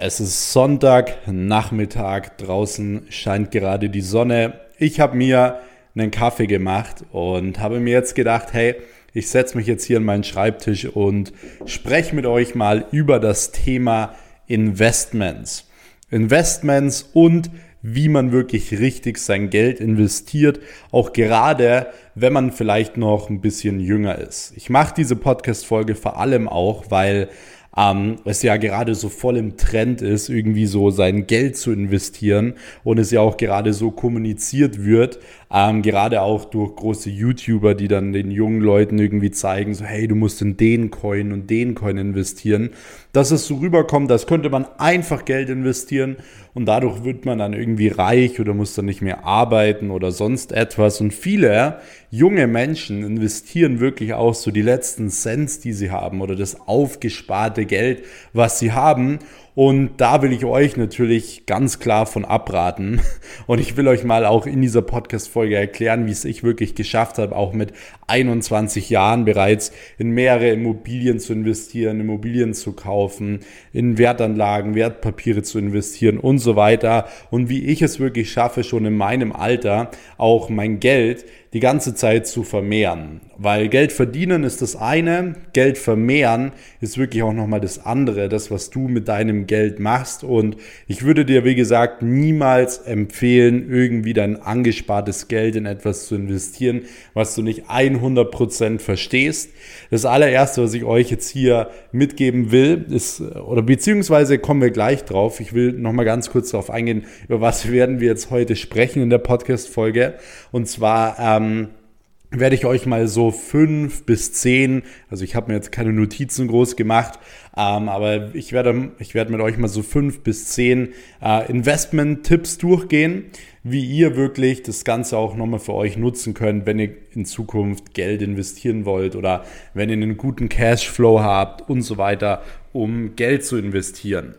Es ist Sonntag, Nachmittag, draußen scheint gerade die Sonne. Ich habe mir einen Kaffee gemacht und habe mir jetzt gedacht, hey, ich setze mich jetzt hier an meinen Schreibtisch und spreche mit euch mal über das Thema Investments. Investments und wie man wirklich richtig sein Geld investiert, auch gerade wenn man vielleicht noch ein bisschen jünger ist. Ich mache diese Podcast-Folge vor allem auch, weil ähm, es ja gerade so voll im Trend ist, irgendwie so sein Geld zu investieren und es ja auch gerade so kommuniziert wird, ähm, gerade auch durch große YouTuber, die dann den jungen Leuten irgendwie zeigen, so hey, du musst in den Coin und den Coin investieren, dass es so rüberkommt, das könnte man einfach Geld investieren und dadurch wird man dann irgendwie reich oder muss dann nicht mehr arbeiten oder sonst etwas. Und viele junge Menschen investieren wirklich auch so die letzten Cents, die sie haben oder das aufgesparte Geld, was sie haben und da will ich euch natürlich ganz klar von abraten. Und ich will euch mal auch in dieser Podcast-Folge erklären, wie es ich wirklich geschafft habe, auch mit 21 Jahren bereits in mehrere Immobilien zu investieren, Immobilien zu kaufen, in Wertanlagen, Wertpapiere zu investieren und so weiter. Und wie ich es wirklich schaffe, schon in meinem Alter auch mein Geld die ganze Zeit zu vermehren. Weil Geld verdienen ist das eine, Geld vermehren ist wirklich auch nochmal das andere, das, was du mit deinem Geld machst. Und ich würde dir, wie gesagt, niemals empfehlen, irgendwie dein angespartes Geld in etwas zu investieren, was du nicht 100% verstehst. Das allererste, was ich euch jetzt hier mitgeben will, ist, oder beziehungsweise kommen wir gleich drauf. Ich will nochmal ganz kurz darauf eingehen, über was werden wir jetzt heute sprechen in der Podcast-Folge. Und zwar, ähm, werde ich euch mal so fünf bis zehn, also ich habe mir jetzt keine Notizen groß gemacht, ähm, aber ich werde, ich werde mit euch mal so fünf bis zehn äh, Investment-Tipps durchgehen, wie ihr wirklich das Ganze auch nochmal für euch nutzen könnt, wenn ihr in Zukunft Geld investieren wollt oder wenn ihr einen guten Cashflow habt und so weiter, um Geld zu investieren.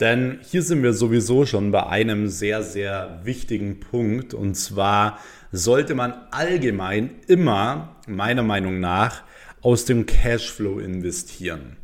Denn hier sind wir sowieso schon bei einem sehr, sehr wichtigen Punkt und zwar sollte man allgemein immer, meiner Meinung nach, aus dem Cashflow investieren.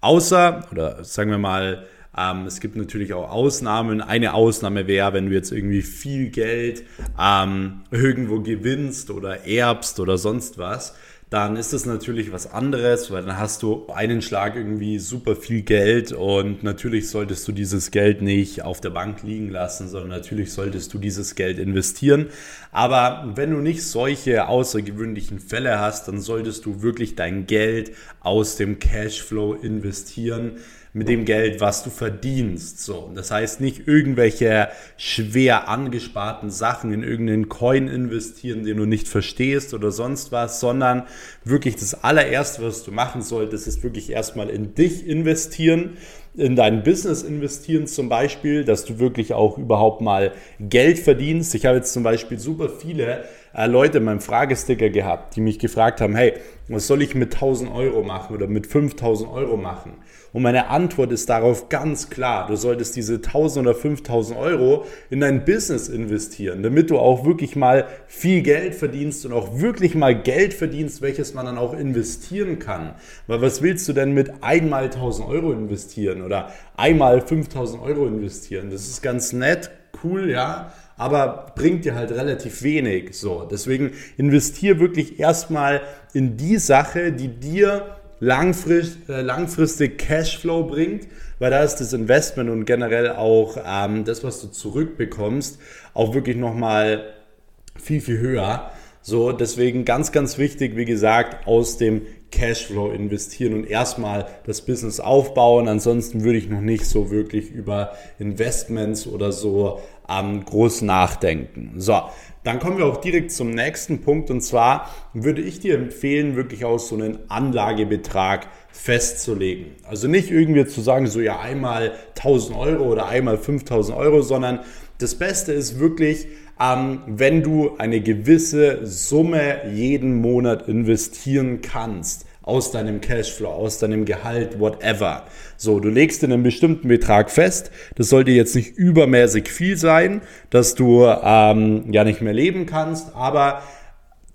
Außer, oder sagen wir mal, ähm, es gibt natürlich auch Ausnahmen. Eine Ausnahme wäre, wenn du jetzt irgendwie viel Geld ähm, irgendwo gewinnst oder erbst oder sonst was dann ist das natürlich was anderes, weil dann hast du einen Schlag irgendwie super viel Geld und natürlich solltest du dieses Geld nicht auf der Bank liegen lassen, sondern natürlich solltest du dieses Geld investieren. Aber wenn du nicht solche außergewöhnlichen Fälle hast, dann solltest du wirklich dein Geld aus dem Cashflow investieren mit dem Geld, was du verdienst. So, das heißt nicht irgendwelche schwer angesparten Sachen in irgendeinen Coin investieren, den du nicht verstehst oder sonst was, sondern wirklich das allererste, was du machen solltest, ist wirklich erstmal in dich investieren in dein Business investieren zum Beispiel, dass du wirklich auch überhaupt mal Geld verdienst. Ich habe jetzt zum Beispiel super viele äh, Leute in meinem Fragesticker gehabt, die mich gefragt haben, hey, was soll ich mit 1000 Euro machen oder mit 5000 Euro machen? Und meine Antwort ist darauf ganz klar. Du solltest diese 1000 oder 5000 Euro in dein Business investieren, damit du auch wirklich mal viel Geld verdienst und auch wirklich mal Geld verdienst, welches man dann auch investieren kann. Weil was willst du denn mit einmal 1000 Euro investieren oder einmal 5000 Euro investieren? Das ist ganz nett, cool, ja aber bringt dir halt relativ wenig. So, deswegen investier wirklich erstmal in die Sache, die dir äh, langfristig Cashflow bringt, weil da ist das Investment und generell auch ähm, das, was du zurückbekommst, auch wirklich nochmal viel, viel höher. So, deswegen ganz, ganz wichtig, wie gesagt, aus dem Cashflow investieren und erstmal das Business aufbauen. Ansonsten würde ich noch nicht so wirklich über Investments oder so ähm, groß nachdenken. So, dann kommen wir auch direkt zum nächsten Punkt und zwar würde ich dir empfehlen, wirklich auch so einen Anlagebetrag festzulegen. Also nicht irgendwie zu sagen, so ja einmal 1000 Euro oder einmal 5000 Euro, sondern das Beste ist wirklich, ähm, wenn du eine gewisse Summe jeden Monat investieren kannst aus deinem Cashflow, aus deinem Gehalt, whatever. So, du legst in einen bestimmten Betrag fest. Das sollte jetzt nicht übermäßig viel sein, dass du ähm, ja nicht mehr leben kannst, aber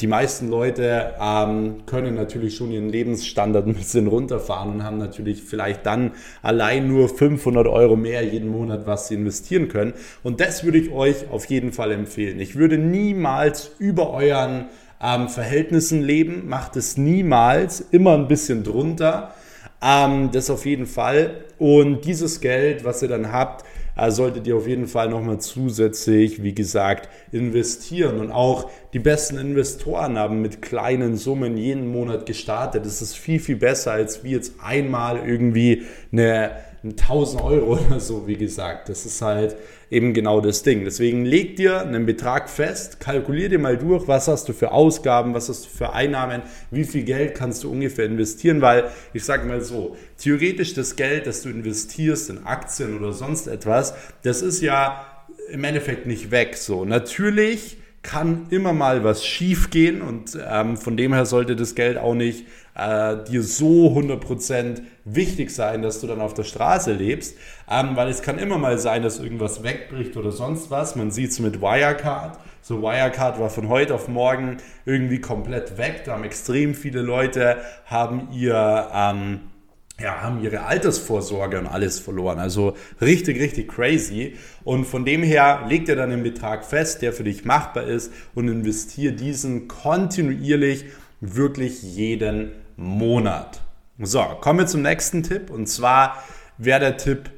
die meisten Leute ähm, können natürlich schon ihren Lebensstandard ein bisschen runterfahren und haben natürlich vielleicht dann allein nur 500 Euro mehr jeden Monat, was sie investieren können. Und das würde ich euch auf jeden Fall empfehlen. Ich würde niemals über euren ähm, Verhältnissen leben, macht es niemals, immer ein bisschen drunter. Ähm, das auf jeden Fall. Und dieses Geld, was ihr dann habt, also solltet ihr auf jeden Fall nochmal zusätzlich, wie gesagt, investieren. Und auch die besten Investoren haben mit kleinen Summen jeden Monat gestartet. Das ist viel, viel besser, als wie jetzt einmal irgendwie eine 1000 Euro oder so, wie gesagt. Das ist halt eben genau das Ding. Deswegen leg dir einen Betrag fest, kalkulier dir mal durch, was hast du für Ausgaben, was hast du für Einnahmen, wie viel Geld kannst du ungefähr investieren, weil ich sage mal so, theoretisch das Geld, das du investierst in Aktien oder sonst etwas, das ist ja im Endeffekt nicht weg. So, natürlich kann immer mal was schief gehen und ähm, von dem her sollte das Geld auch nicht äh, dir so 100% wichtig sein, dass du dann auf der Straße lebst, ähm, weil es kann immer mal sein, dass irgendwas wegbricht oder sonst was. Man sieht es mit Wirecard. So Wirecard war von heute auf morgen irgendwie komplett weg. Da haben extrem viele Leute haben ihr ähm, ja, haben ihre Altersvorsorge und alles verloren. Also richtig, richtig crazy. Und von dem her leg dir dann einen Betrag fest, der für dich machbar ist und investiere diesen kontinuierlich wirklich jeden Monat. So, kommen wir zum nächsten Tipp und zwar wäre der Tipp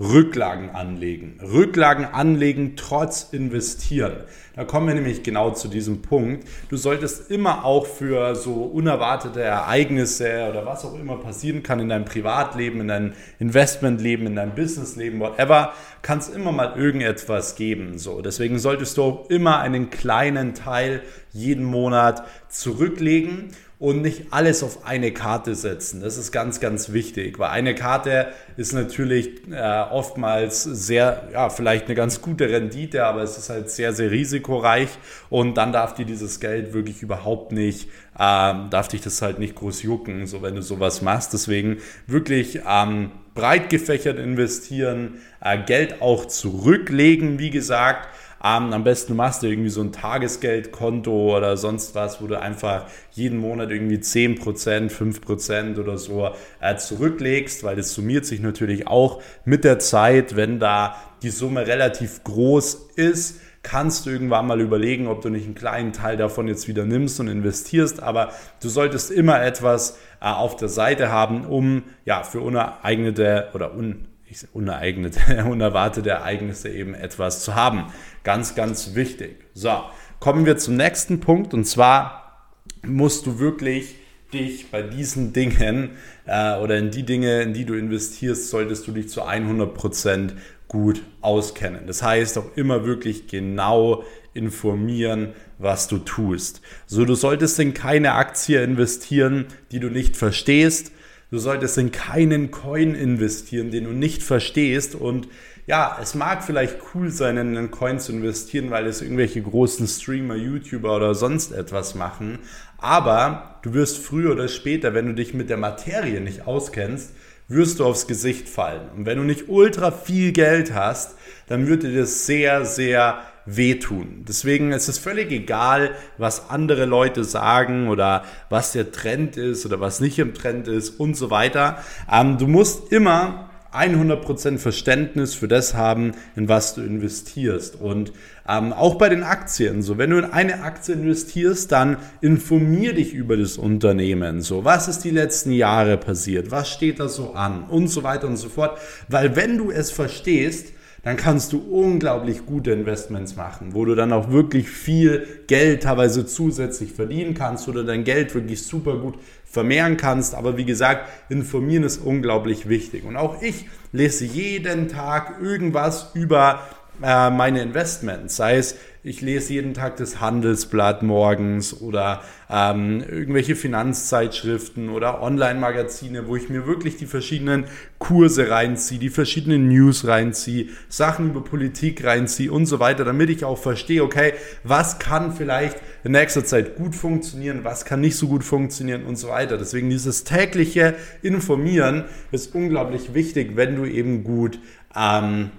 Rücklagen anlegen. Rücklagen anlegen trotz investieren. Da kommen wir nämlich genau zu diesem Punkt. Du solltest immer auch für so unerwartete Ereignisse oder was auch immer passieren kann in deinem Privatleben, in deinem Investmentleben, in deinem Businessleben, whatever, kann es immer mal irgendetwas geben. So, deswegen solltest du auch immer einen kleinen Teil jeden Monat zurücklegen und nicht alles auf eine Karte setzen. Das ist ganz, ganz wichtig, weil eine Karte ist natürlich äh, oftmals sehr, ja, vielleicht eine ganz gute Rendite, aber es ist halt sehr, sehr risikoreich und dann darf dir dieses Geld wirklich überhaupt nicht, ähm, darf dich das halt nicht groß jucken, so wenn du sowas machst. Deswegen wirklich ähm, breit gefächert investieren, äh, Geld auch zurücklegen, wie gesagt ähm, am besten machst du irgendwie so ein Tagesgeldkonto oder sonst was, wo du einfach jeden Monat irgendwie 10%, 5% oder so äh, zurücklegst, weil das summiert sich natürlich auch mit der Zeit, wenn da die Summe relativ groß ist kannst du irgendwann mal überlegen, ob du nicht einen kleinen Teil davon jetzt wieder nimmst und investierst. Aber du solltest immer etwas äh, auf der Seite haben, um ja für unereignete oder un, unereignete, unerwartete Ereignisse eben etwas zu haben. Ganz, ganz wichtig. So, kommen wir zum nächsten Punkt und zwar musst du wirklich dich bei diesen Dingen äh, oder in die Dinge, in die du investierst, solltest du dich zu 100% gut auskennen. Das heißt auch immer wirklich genau informieren, was du tust. So, du solltest in keine Aktie investieren, die du nicht verstehst. Du solltest in keinen Coin investieren, den du nicht verstehst und ja, es mag vielleicht cool sein, in einen Coin zu investieren, weil es irgendwelche großen Streamer, YouTuber oder sonst etwas machen. Aber du wirst früher oder später, wenn du dich mit der Materie nicht auskennst, wirst du aufs Gesicht fallen. Und wenn du nicht ultra viel Geld hast, dann wird dir das sehr, sehr wehtun. Deswegen ist es völlig egal, was andere Leute sagen oder was der Trend ist oder was nicht im Trend ist und so weiter. Ähm, du musst immer 100% Verständnis für das haben, in was du investierst. Und ähm, auch bei den Aktien, so wenn du in eine Aktie investierst, dann informier dich über das Unternehmen. So, was ist die letzten Jahre passiert? Was steht da so an? Und so weiter und so fort. Weil wenn du es verstehst, dann kannst du unglaublich gute Investments machen, wo du dann auch wirklich viel Geld teilweise zusätzlich verdienen kannst oder dein Geld wirklich super gut vermehren kannst. Aber wie gesagt, informieren ist unglaublich wichtig. Und auch ich lese jeden Tag irgendwas über äh, meine Investments, sei es ich lese jeden Tag das Handelsblatt morgens oder ähm, irgendwelche Finanzzeitschriften oder Online-Magazine, wo ich mir wirklich die verschiedenen Kurse reinziehe, die verschiedenen News reinziehe, Sachen über Politik reinziehe und so weiter, damit ich auch verstehe, okay, was kann vielleicht in nächster Zeit gut funktionieren, was kann nicht so gut funktionieren und so weiter. Deswegen dieses tägliche Informieren ist unglaublich wichtig, wenn du eben gut ähm,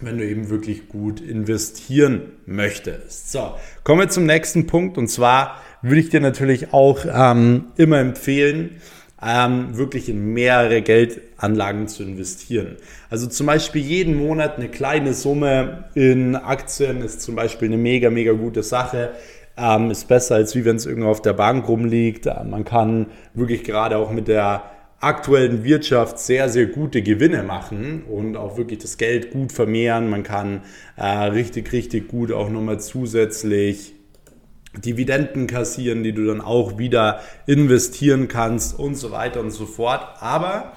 wenn du eben wirklich gut investieren möchtest. So, kommen wir zum nächsten Punkt und zwar, würde ich dir natürlich auch ähm, immer empfehlen, ähm, wirklich in mehrere Geldanlagen zu investieren. Also zum Beispiel jeden Monat eine kleine Summe in Aktien ist zum Beispiel eine mega, mega gute Sache. Ähm, ist besser, als wie wenn es irgendwo auf der Bank rumliegt. Äh, man kann wirklich gerade auch mit der aktuellen Wirtschaft sehr, sehr gute Gewinne machen und auch wirklich das Geld gut vermehren. Man kann äh, richtig, richtig gut auch nochmal zusätzlich Dividenden kassieren, die du dann auch wieder investieren kannst und so weiter und so fort. Aber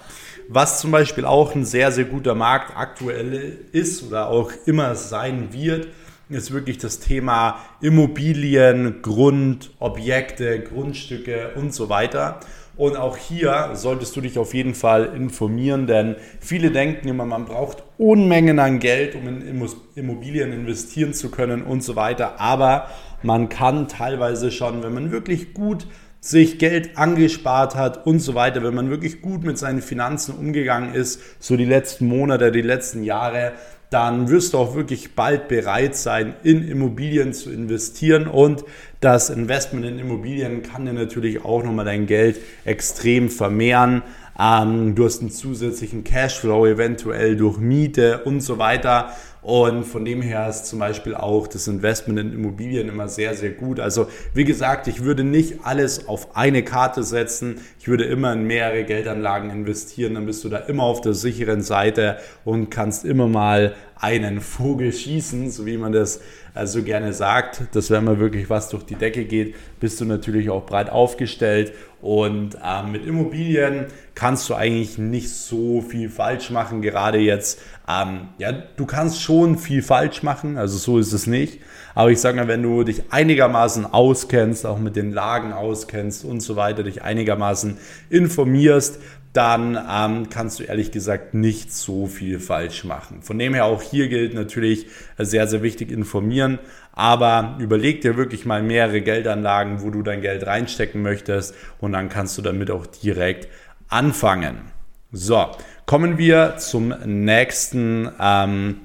was zum Beispiel auch ein sehr, sehr guter Markt aktuell ist oder auch immer sein wird, ist wirklich das Thema Immobilien, Grund, Objekte, Grundstücke und so weiter. Und auch hier solltest du dich auf jeden Fall informieren, denn viele denken immer, man braucht Unmengen an Geld, um in Immobilien investieren zu können und so weiter. Aber man kann teilweise schon, wenn man wirklich gut sich Geld angespart hat und so weiter, wenn man wirklich gut mit seinen Finanzen umgegangen ist, so die letzten Monate, die letzten Jahre, dann wirst du auch wirklich bald bereit sein, in Immobilien zu investieren. Und das Investment in Immobilien kann dir natürlich auch nochmal dein Geld extrem vermehren. Ähm, du hast einen zusätzlichen Cashflow eventuell durch Miete und so weiter. Und von dem her ist zum Beispiel auch das Investment in Immobilien immer sehr, sehr gut. Also wie gesagt, ich würde nicht alles auf eine Karte setzen. Ich würde immer in mehrere Geldanlagen investieren. Dann bist du da immer auf der sicheren Seite und kannst immer mal einen Vogel schießen, so wie man das äh, so gerne sagt. Dass wenn mal wirklich was durch die Decke geht, bist du natürlich auch breit aufgestellt. Und äh, mit Immobilien kannst du eigentlich nicht so viel falsch machen. Gerade jetzt, ähm, ja, du kannst schon viel falsch machen, also so ist es nicht. Aber ich sage mal, wenn du dich einigermaßen auskennst, auch mit den Lagen auskennst und so weiter, dich einigermaßen informierst, dann ähm, kannst du ehrlich gesagt nicht so viel falsch machen. Von dem her auch hier gilt natürlich sehr, sehr wichtig informieren, aber überleg dir wirklich mal mehrere Geldanlagen, wo du dein Geld reinstecken möchtest und dann kannst du damit auch direkt anfangen. So, kommen wir zum nächsten, ähm,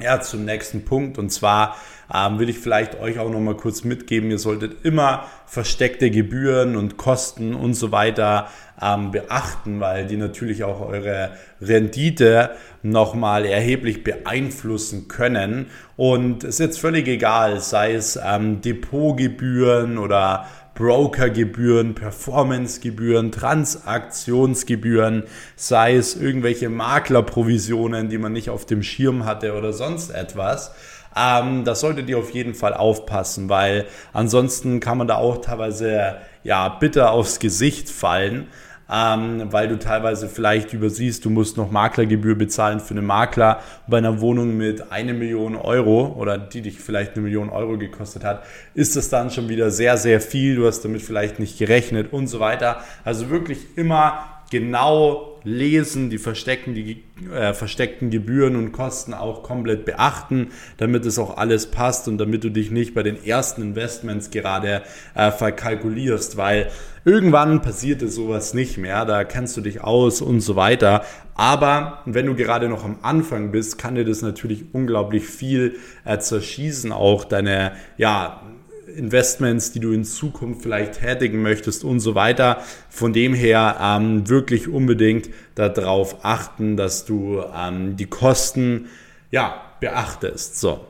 ja, zum nächsten Punkt und zwar ähm, will ich vielleicht euch auch noch mal kurz mitgeben, ihr solltet immer versteckte Gebühren und Kosten und so weiter ähm, beachten, weil die natürlich auch eure Rendite nochmal erheblich beeinflussen können. Und es ist jetzt völlig egal, sei es ähm, Depotgebühren oder Brokergebühren, Performancegebühren, Transaktionsgebühren, sei es irgendwelche Maklerprovisionen, die man nicht auf dem Schirm hatte oder sonst etwas. Ähm, das solltet ihr auf jeden Fall aufpassen, weil ansonsten kann man da auch teilweise ja bitter aufs Gesicht fallen. Ähm, weil du teilweise vielleicht übersiehst, du musst noch Maklergebühr bezahlen für einen Makler bei einer Wohnung mit einer Million Euro oder die dich vielleicht eine Million Euro gekostet hat, ist das dann schon wieder sehr, sehr viel. Du hast damit vielleicht nicht gerechnet und so weiter. Also wirklich immer genau lesen, die versteckten, die äh, versteckten Gebühren und Kosten auch komplett beachten, damit es auch alles passt und damit du dich nicht bei den ersten Investments gerade äh, verkalkulierst, weil irgendwann passiert sowas nicht mehr, da kennst du dich aus und so weiter. Aber wenn du gerade noch am Anfang bist, kann dir das natürlich unglaublich viel äh, zerschießen, auch deine, ja, Investments, die du in Zukunft vielleicht tätigen möchtest und so weiter. Von dem her ähm, wirklich unbedingt darauf achten, dass du ähm, die Kosten ja, beachtest. So,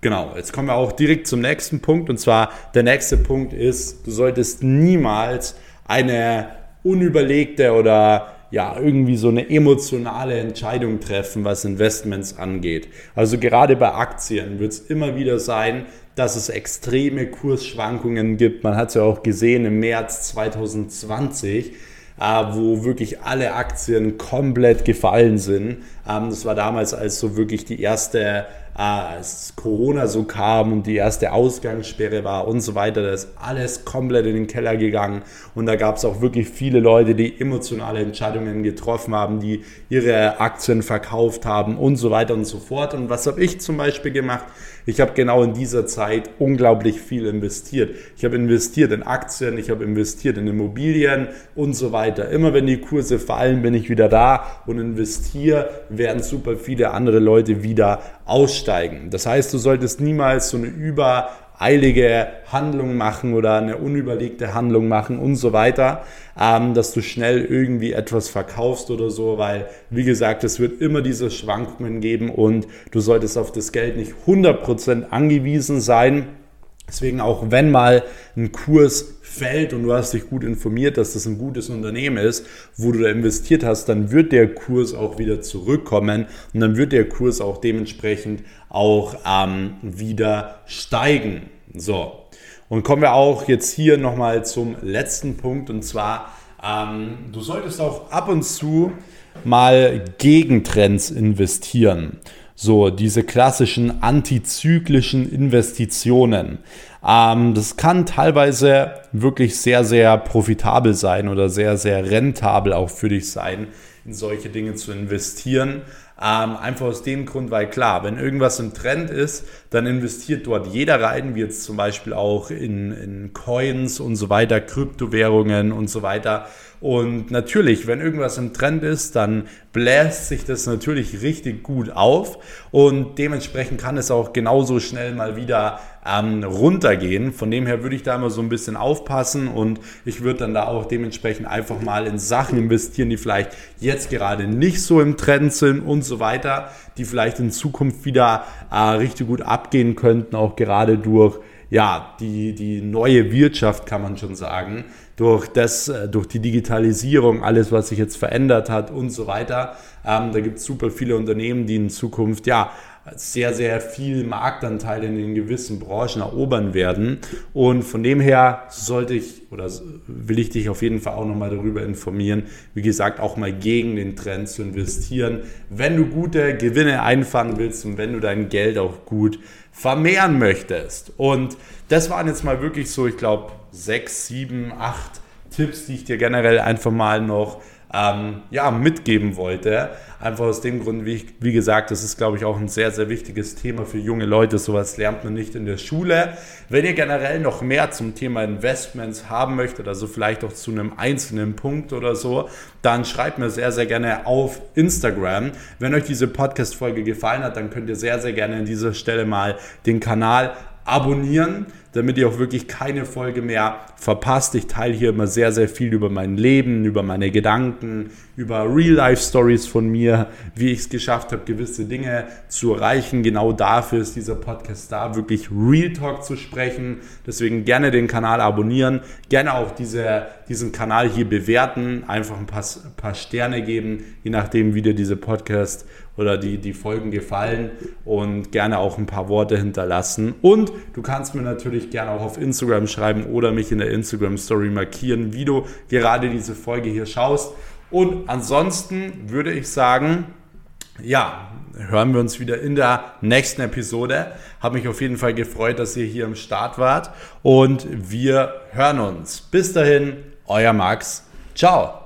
genau. Jetzt kommen wir auch direkt zum nächsten Punkt. Und zwar der nächste Punkt ist, du solltest niemals eine unüberlegte oder ja, irgendwie so eine emotionale Entscheidung treffen, was Investments angeht. Also gerade bei Aktien wird es immer wieder sein, dass es extreme Kursschwankungen gibt. Man hat es ja auch gesehen im März 2020 äh, wo wirklich alle Aktien komplett gefallen sind. Ähm, das war damals, als so wirklich die erste als Corona so kam und die erste Ausgangssperre war und so weiter, da ist alles komplett in den Keller gegangen und da gab es auch wirklich viele Leute, die emotionale Entscheidungen getroffen haben, die ihre Aktien verkauft haben und so weiter und so fort. Und was habe ich zum Beispiel gemacht? Ich habe genau in dieser Zeit unglaublich viel investiert. Ich habe investiert in Aktien, ich habe investiert in Immobilien und so weiter. Immer wenn die Kurse fallen, bin ich wieder da und investiere, während super viele andere Leute wieder aussteigen. Das heißt, du solltest niemals so eine über eilige Handlung machen oder eine unüberlegte Handlung machen und so weiter, ähm, dass du schnell irgendwie etwas verkaufst oder so, weil, wie gesagt, es wird immer diese Schwankungen geben und du solltest auf das Geld nicht 100% angewiesen sein. Deswegen auch wenn mal ein Kurs fällt und du hast dich gut informiert, dass das ein gutes Unternehmen ist, wo du da investiert hast, dann wird der Kurs auch wieder zurückkommen und dann wird der Kurs auch dementsprechend auch ähm, wieder steigen. So, und kommen wir auch jetzt hier nochmal zum letzten Punkt und zwar, ähm, du solltest auch ab und zu mal Gegentrends investieren. So, diese klassischen antizyklischen Investitionen. Ähm, das kann teilweise wirklich sehr, sehr profitabel sein oder sehr, sehr rentabel auch für dich sein, in solche Dinge zu investieren. Ähm, einfach aus dem Grund, weil klar, wenn irgendwas im Trend ist, dann investiert dort jeder rein, wie jetzt zum Beispiel auch in, in Coins und so weiter, Kryptowährungen und so weiter. Und natürlich, wenn irgendwas im Trend ist, dann bläst sich das natürlich richtig gut auf und dementsprechend kann es auch genauso schnell mal wieder ähm, runtergehen. Von dem her würde ich da immer so ein bisschen aufpassen und ich würde dann da auch dementsprechend einfach mal in Sachen investieren, die vielleicht jetzt gerade nicht so im Trend sind und so weiter, die vielleicht in Zukunft wieder äh, richtig gut abgehen könnten, auch gerade durch ja, die, die neue Wirtschaft, kann man schon sagen, durch, das, äh, durch die Digitalisierung, alles, was sich jetzt verändert hat und so weiter. Ähm, da gibt es super viele Unternehmen, die in Zukunft ja sehr, sehr viel Marktanteil in den gewissen Branchen erobern werden. Und von dem her sollte ich oder will ich dich auf jeden Fall auch nochmal darüber informieren, wie gesagt, auch mal gegen den Trend zu investieren, wenn du gute Gewinne einfangen willst und wenn du dein Geld auch gut vermehren möchtest. Und das waren jetzt mal wirklich so, ich glaube, sechs, sieben, acht Tipps, die ich dir generell einfach mal noch ähm, ja, mitgeben wollte. Einfach aus dem Grund, wie, ich, wie gesagt, das ist, glaube ich, auch ein sehr, sehr wichtiges Thema für junge Leute. Sowas lernt man nicht in der Schule. Wenn ihr generell noch mehr zum Thema Investments haben möchtet, also vielleicht auch zu einem einzelnen Punkt oder so, dann schreibt mir sehr, sehr gerne auf Instagram. Wenn euch diese Podcast-Folge gefallen hat, dann könnt ihr sehr, sehr gerne an dieser Stelle mal den Kanal abonnieren, damit ihr auch wirklich keine Folge mehr verpasst. Ich teile hier immer sehr, sehr viel über mein Leben, über meine Gedanken, über Real-Life-Stories von mir, wie ich es geschafft habe, gewisse Dinge zu erreichen. Genau dafür ist dieser Podcast da, wirklich Real Talk zu sprechen. Deswegen gerne den Kanal abonnieren, gerne auch diese, diesen Kanal hier bewerten, einfach ein paar, paar Sterne geben, je nachdem, wie dir diese Podcast oder die, die Folgen gefallen und gerne auch ein paar Worte hinterlassen. Und du kannst mir natürlich gerne auch auf Instagram schreiben oder mich in der Instagram Story markieren, wie du gerade diese Folge hier schaust. Und ansonsten würde ich sagen, ja, hören wir uns wieder in der nächsten Episode. Habe mich auf jeden Fall gefreut, dass ihr hier im Start wart und wir hören uns. Bis dahin, euer Max. Ciao.